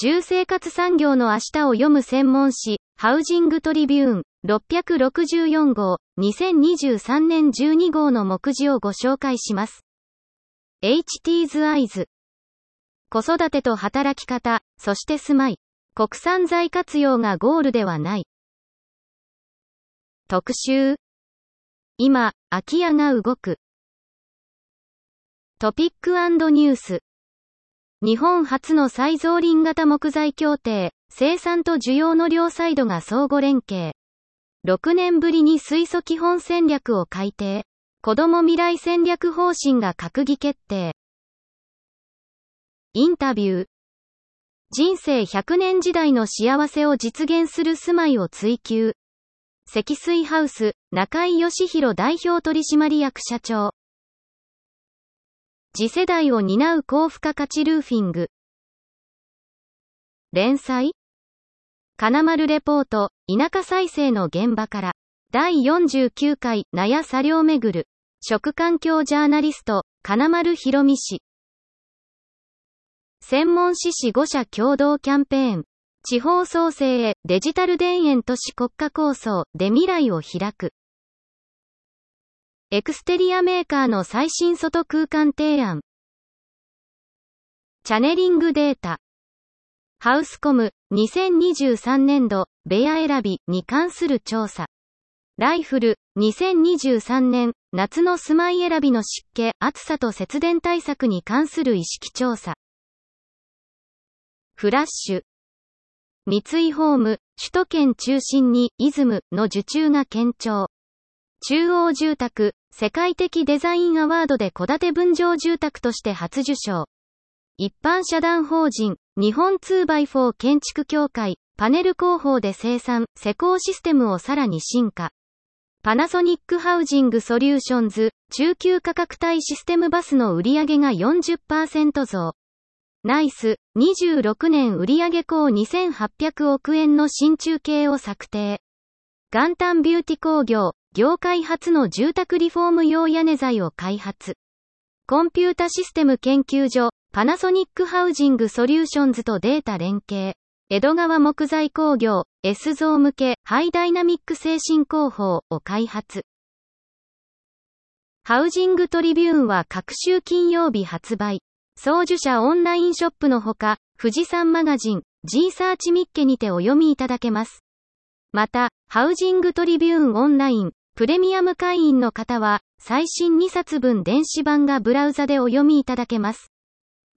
住生活産業の明日を読む専門誌、ハウジングトリビューン、664号、2023年12号の目次をご紹介します。HT's Eyes。子育てと働き方、そして住まい。国産材活用がゴールではない。特集。今、空き家が動く。トピックニュース。日本初の再造林型木材協定、生産と需要の両サイドが相互連携。6年ぶりに水素基本戦略を改定。子ども未来戦略方針が閣議決定。インタビュー。人生100年時代の幸せを実現する住まいを追求。積水ハウス、中井義弘代表取締役社長。次世代を担う高付加価値ルーフィング。連載金丸レポート、田舎再生の現場から。第49回、納屋作業めぐる。食環境ジャーナリスト、金丸博美氏。専門志士5社共同キャンペーン。地方創生へデジタル田園都市国家構想で未来を開く。エクステリアメーカーの最新外空間提案。チャネリングデータ。ハウスコム2023年度部屋選びに関する調査。ライフル2023年夏の住まい選びの湿気、暑さと節電対策に関する意識調査。フラッシュ。三井ホーム、首都圏中心にイズムの受注が堅調。中央住宅、世界的デザインアワードで戸建て分譲住宅として初受賞。一般社団法人、日本 2x4 建築協会、パネル工法で生産、施工システムをさらに進化。パナソニックハウジングソリューションズ、中級価格帯システムバスの売上が40%増。ナイス、26年売上高2800億円の新中計を策定。元旦ビューティ工業、業界初の住宅リフォーム用屋根材を開発。コンピュータシステム研究所、パナソニックハウジングソリューションズとデータ連携。江戸川木材工業、S 造向け、ハイダイナミック制震工法を開発。ハウジングトリビューンは隔週金曜日発売。創樹社オンラインショップのほか、富士山マガジン、G サーチミッケにてお読みいただけます。また、ハウジングトリビューンオンライン、プレミアム会員の方は、最新2冊分電子版がブラウザでお読みいただけます。